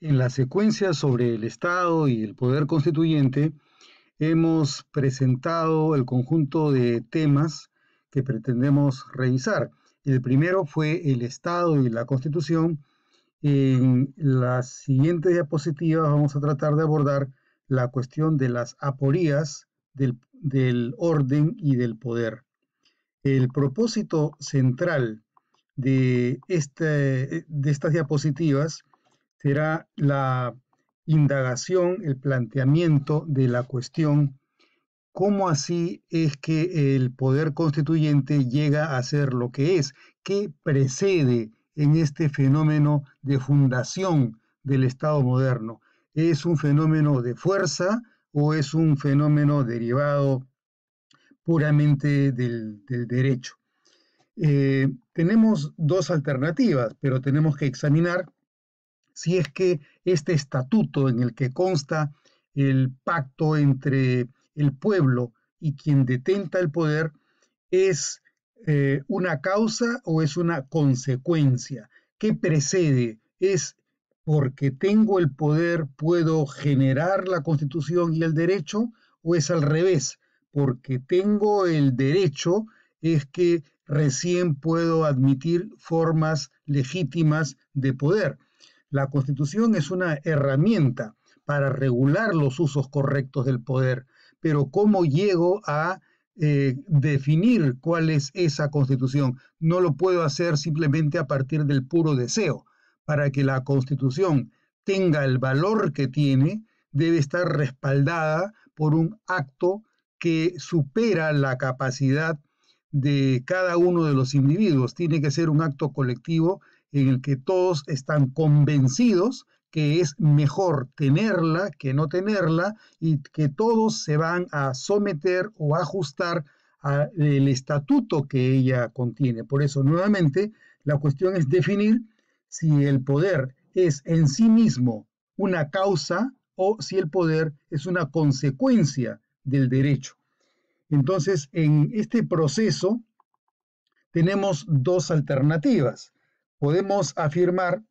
En la secuencia sobre el Estado y el poder constituyente, hemos presentado el conjunto de temas que pretendemos revisar. El primero fue el Estado y la Constitución. En las siguientes diapositivas vamos a tratar de abordar la cuestión de las aporías del, orden y del poder. El propósito central de, este, de estas diapositivas será la indagación, el planteamiento de la cuestión, cómo así es que el poder constituyente llega a ser lo que es, qué precede en este fenómeno de fundación del Estado moderno. ¿Es un fenómeno de fuerza o es un fenómeno derivado puramente del, derecho? Eh, tenemos dos alternativas, pero tenemos que examinar si es que este estatuto en el que consta el pacto entre el pueblo y quien detenta el poder es eh, una causa o es una consecuencia. ¿Qué precede? ¿Es porque tengo el poder puedo generar la constitución y el derecho o es al revés? Porque tengo el derecho es que recién puedo admitir formas legítimas de poder. La constitución es una herramienta para regular los usos correctos del poder, pero ¿cómo llego a eh, definir cuál es esa constitución? No lo puedo hacer simplemente a partir del puro deseo. Para que la constitución tenga el valor que tiene, debe estar respaldada por un acto que supera la capacidad de cada uno de los individuos. Tiene que ser un acto colectivo en el que todos están convencidos que es mejor tenerla que no tenerla y que todos se van a someter o ajustar al estatuto que ella contiene. Por eso, nuevamente, la cuestión es definir si el poder es en sí mismo una causa o si el poder es una consecuencia del derecho. Entonces, en este proceso tenemos dos alternativas podemos afirmar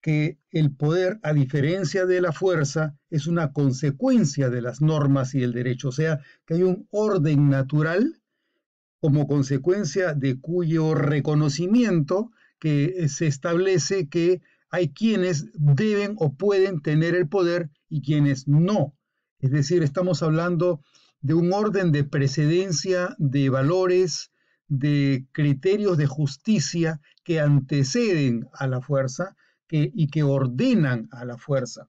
que el poder, a diferencia de la fuerza, es una consecuencia de las normas y el derecho, o sea, que hay un orden natural como consecuencia de cuyo reconocimiento que se establece que hay quienes deben o pueden tener el poder y quienes no. Es decir, estamos hablando de un orden de precedencia de valores, de criterios de justicia que anteceden a la fuerza y que ordenan a la fuerza.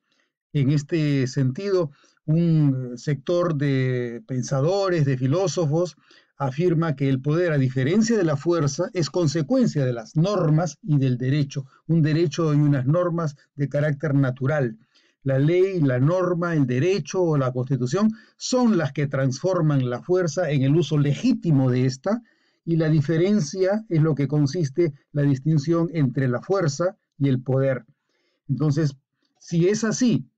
En este sentido, un sector de pensadores, de filósofos, afirma que el poder, a diferencia de la fuerza, es consecuencia de las normas y del derecho, un derecho y unas normas de carácter natural. La ley, la norma, el derecho o la constitución son las que transforman la fuerza en el uso legítimo de esta y la diferencia es lo que consiste la distinción entre la fuerza y el poder. Entonces, si es así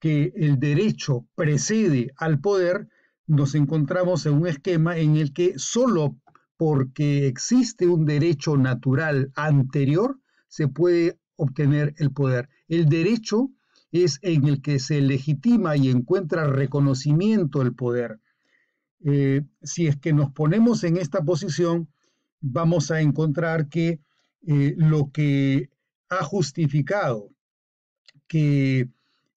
que el derecho precede al poder, nos encontramos en un esquema en el que solo porque existe un derecho natural anterior se puede obtener el poder. El derecho es en el que se legitima y encuentra reconocimiento el poder. Eh, si es que nos ponemos en esta posición, vamos a encontrar que eh, lo que ha justificado que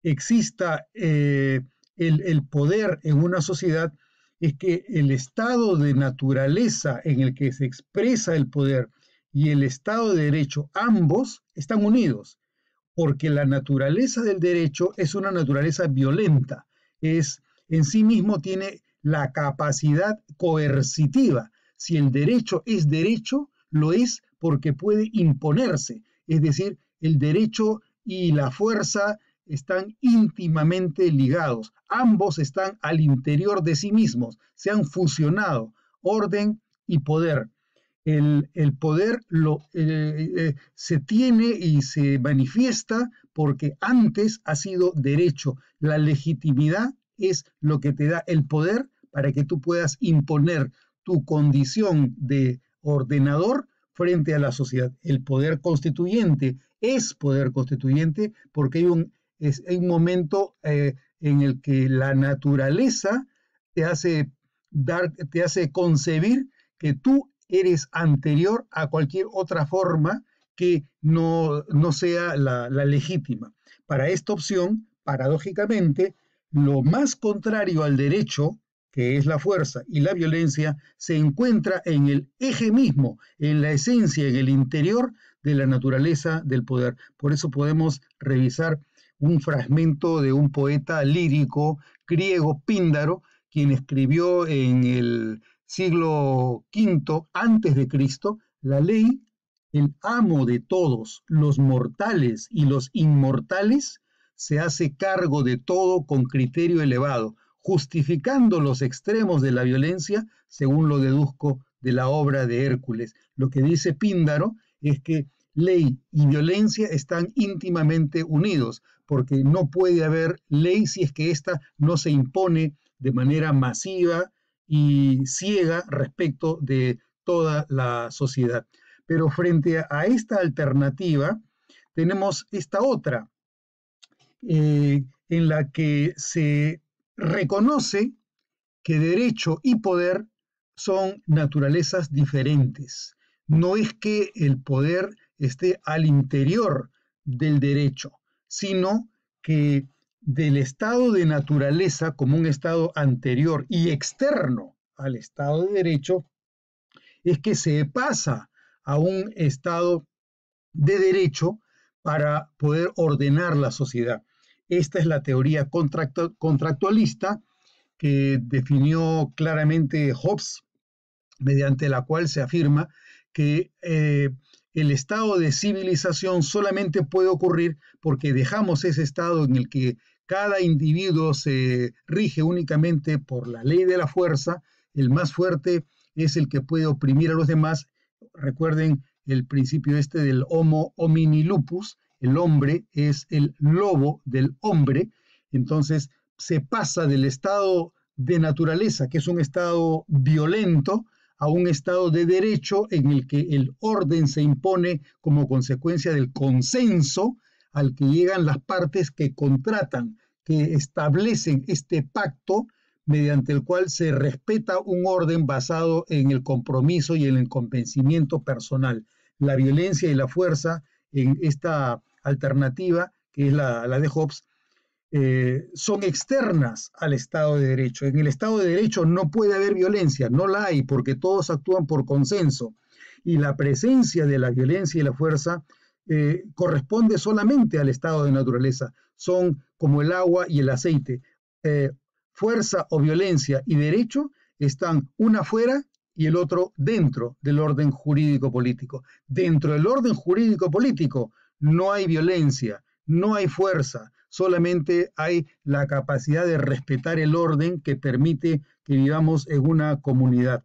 exista eh, el, el, poder en una sociedad es que el estado de naturaleza en el que se expresa el poder y el estado de derecho, ambos están unidos, porque la naturaleza del derecho es una naturaleza violenta, es en sí mismo tiene la capacidad coercitiva. Si el derecho es derecho, lo es porque puede imponerse. Es decir, el derecho y la fuerza están íntimamente ligados. Ambos están al interior de sí mismos, se han fusionado, orden y poder. El, poder lo, eh, eh, se tiene y se manifiesta porque antes ha sido derecho. La legitimidad es lo que te da el poder para que tú puedas imponer tu condición de ordenador frente a la sociedad. El poder constituyente es poder constituyente porque hay un es un momento eh, en el que la naturaleza te hace, dar, te hace concebir que tú eres anterior a cualquier otra forma que no, no sea la legítima. Para esta opción, paradójicamente, lo más contrario al derecho, que es la fuerza y la violencia, se encuentra en el eje mismo, en la esencia, en el interior de la naturaleza del poder. Por eso podemos revisar un fragmento de un poeta lírico griego, Píndaro, quien escribió en el siglo V antes de Cristo la ley, el amo de todos, los mortales y los inmortales, se hace cargo de todo con criterio elevado, justificando los extremos de la violencia, según lo deduzco de la obra de Hércules. Lo que dice Píndaro es que ley y violencia están íntimamente unidos, porque no puede haber ley si es que ésta no se impone de manera masiva y ciega respecto de toda la sociedad. Pero frente a esta alternativa, tenemos esta otra, eh, en la que se reconoce que derecho y poder son naturalezas diferentes. No es que el poder esté al interior del derecho, sino que del estado de naturaleza como un estado anterior y externo al estado de derecho, es que se pasa a un estado de derecho para poder ordenar la sociedad. Esta es la teoría contractualista que definió claramente Hobbes, mediante la cual se afirma que eh, el estado de civilización solamente puede ocurrir porque dejamos ese estado en el que cada individuo se rige únicamente por la ley de la fuerza, el más fuerte es el que puede oprimir a los demás. Recuerden el principio este del homo homini lupus, el hombre es el lobo del hombre, entonces se pasa del estado de naturaleza, que es un estado violento, a un estado de derecho en el que el orden se impone como consecuencia del consenso al que llegan las partes que contratan, que establecen este pacto mediante el cual se respeta un orden basado en el compromiso y en el convencimiento personal. La violencia y la fuerza en esta alternativa, que es la, de Hobbes, eh, son externas al Estado de Derecho. En el Estado de Derecho no puede haber violencia, no la hay porque todos actúan por consenso. Y la presencia de la violencia y la fuerza eh, corresponde solamente al estado de naturaleza. Son como el agua y el aceite. Eh, fuerza o violencia y derecho están una fuera y el otro dentro del orden jurídico político. Dentro del orden jurídico político no hay violencia, no hay fuerza, solamente hay la capacidad de respetar el orden que permite que vivamos en una comunidad.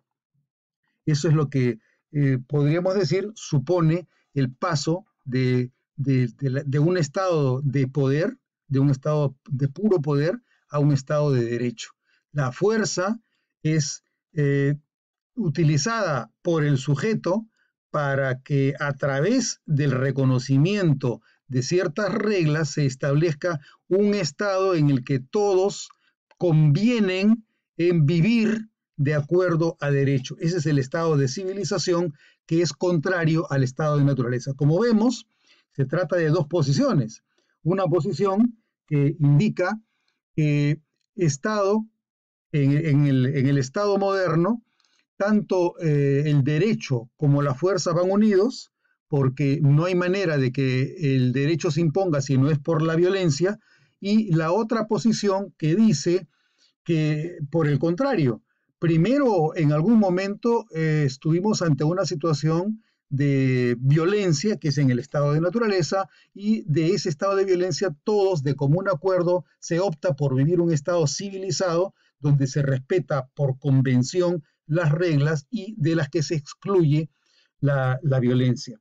Eso es lo que eh, podríamos decir supone el paso de, un estado de poder, de un estado de puro poder, a un estado de derecho. La fuerza es eh, utilizada por el sujeto para que a través del reconocimiento de ciertas reglas se establezca un estado en el que todos convienen en vivir de acuerdo a derecho. Ese es el estado de civilización que es contrario al estado de naturaleza. Como vemos, se trata de dos posiciones. Una posición que indica que Estado, en, el, Estado moderno, tanto eh, el derecho como la fuerza van unidos, porque no hay manera de que el derecho se imponga si no es por la violencia, y la otra posición que dice que, por el contrario, primero en algún momento eh, estuvimos ante una situación de violencia, que es en el estado de naturaleza, y de ese estado de violencia todos de común acuerdo se opta por vivir un estado civilizado donde se respeta por convención las reglas y de las que se excluye la, violencia.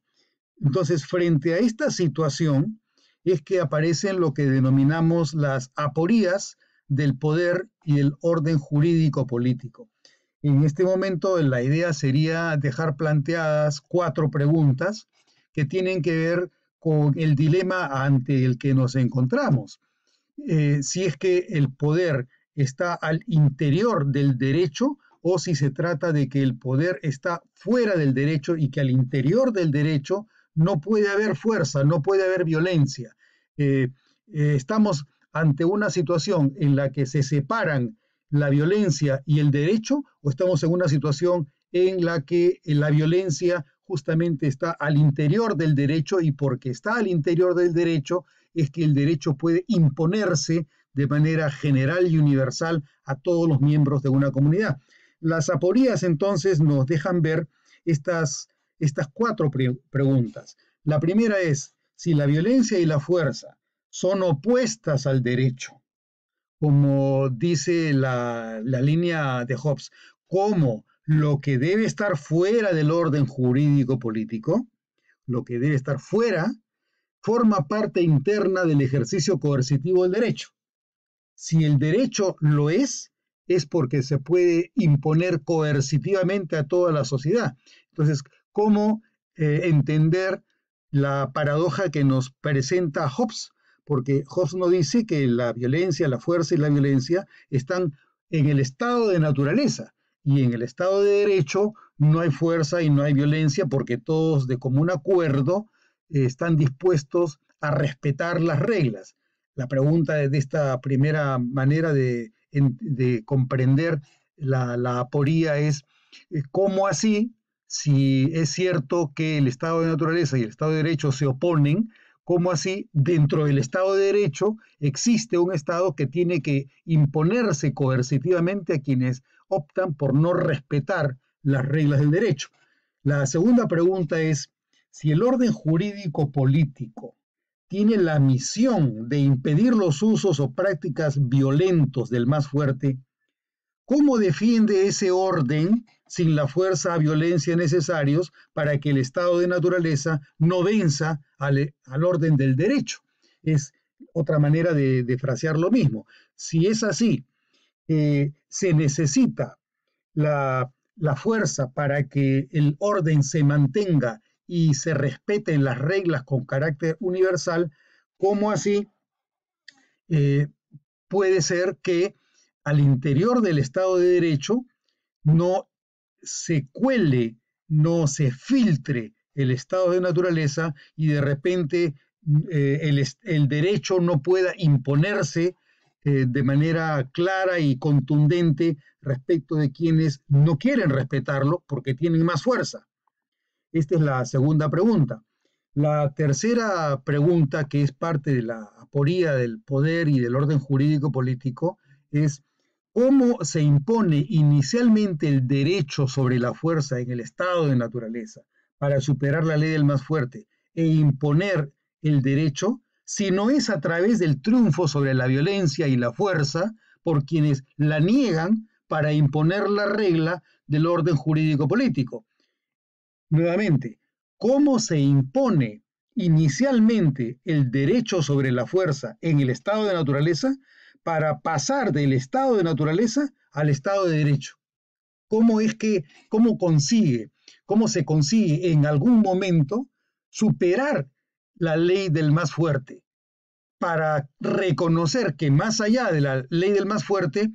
Entonces, frente a esta situación es que aparecen lo que denominamos las aporías del poder y el orden jurídico político. En este momento la idea sería dejar planteadas cuatro preguntas que tienen que ver con el dilema ante el que nos encontramos. Eh, si es que el poder está al interior del derecho o si se trata de que el poder está fuera del derecho y que al interior del derecho no puede haber fuerza, no puede haber violencia. Eh, eh, estamos ante una situación en la que se separan la violencia y el derecho o estamos en una situación en la que la violencia justamente está al interior del derecho y porque está al interior del derecho es que el derecho puede imponerse de manera general y universal a todos los miembros de una comunidad. Las aporías entonces nos dejan ver estas, estas cuatro preguntas. La primera es si la violencia y la fuerza son opuestas al derecho, como dice la, la línea de Hobbes, como lo que debe estar fuera del orden jurídico político, lo que debe estar fuera, forma parte interna del ejercicio coercitivo del derecho. Si el derecho lo es, es porque se puede imponer coercitivamente a toda la sociedad. Entonces, ¿cómo eh, entender la paradoja que nos presenta Hobbes? Porque Hobbes no dice que la violencia, la fuerza y la violencia están en el estado de naturaleza. Y en el estado de derecho no hay fuerza y no hay violencia porque todos de común acuerdo eh, están dispuestos a respetar las reglas. La pregunta de esta primera manera de de comprender la, aporía es eh, cómo así, si es cierto que el Estado de naturaleza y el Estado de Derecho se oponen, cómo así dentro del Estado de Derecho existe un Estado que tiene que imponerse coercitivamente a quienes optan por no respetar las reglas del derecho. La segunda pregunta es, si el orden jurídico político tiene la misión de impedir los usos o prácticas violentos del más fuerte, ¿cómo defiende ese orden sin la fuerza o violencia necesarios para que el estado de naturaleza no venza al, orden del derecho? Es otra manera de, frasear lo mismo. Si es así, eh, se necesita la fuerza para que el orden se mantenga y se respeten las reglas con carácter universal, ¿cómo así eh, puede ser que al interior del Estado de Derecho no se cuele, no se filtre el estado de naturaleza y de repente eh, el, derecho no pueda imponerse eh, de manera clara y contundente respecto de quienes no quieren respetarlo porque tienen más fuerza. Esta es la segunda pregunta. La tercera pregunta, que es parte de la aporía del poder y del orden jurídico político, es cómo se impone inicialmente el derecho sobre la fuerza en el estado de naturaleza para superar la ley del más fuerte e imponer el derecho si no es a través del triunfo sobre la violencia y la fuerza por quienes la niegan para imponer la regla del orden jurídico político. Nuevamente, ¿cómo se impone inicialmente el derecho sobre la fuerza en el estado de naturaleza para pasar del estado de naturaleza al estado de derecho? ¿Cómo es que, cómo consigue, cómo se consigue en algún momento superar la ley del más fuerte para reconocer que más allá de la ley del más fuerte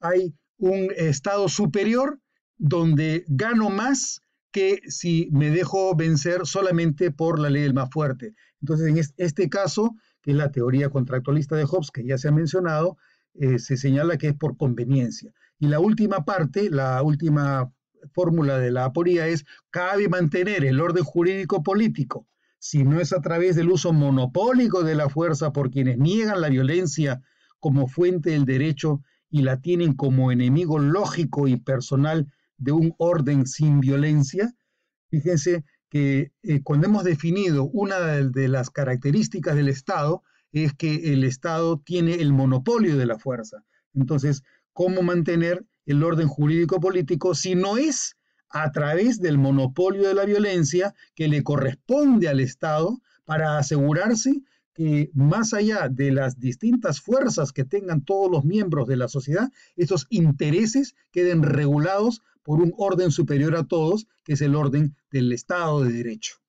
hay un estado superior donde gano más que si me dejo vencer solamente por la ley del más fuerte. Entonces, en este caso, que es la teoría contractualista de Hobbes, que ya se ha mencionado, eh, se señala que es por conveniencia. Y la última parte, la última fórmula de la aporía es, cabe mantener el orden jurídico político, si no es a través del uso monopólico de la fuerza por quienes niegan la violencia como fuente del derecho y la tienen como enemigo lógico y personal de un orden sin violencia, fíjense que eh, cuando hemos definido una de, las características del Estado es que el Estado tiene el monopolio de la fuerza. Entonces, ¿cómo mantener el orden jurídico político si no es a través del monopolio de la violencia que le corresponde al Estado para asegurarse que más allá de las distintas fuerzas que tengan todos los miembros de la sociedad, esos intereses queden regulados por un orden superior a todos, que es el orden del Estado de Derecho.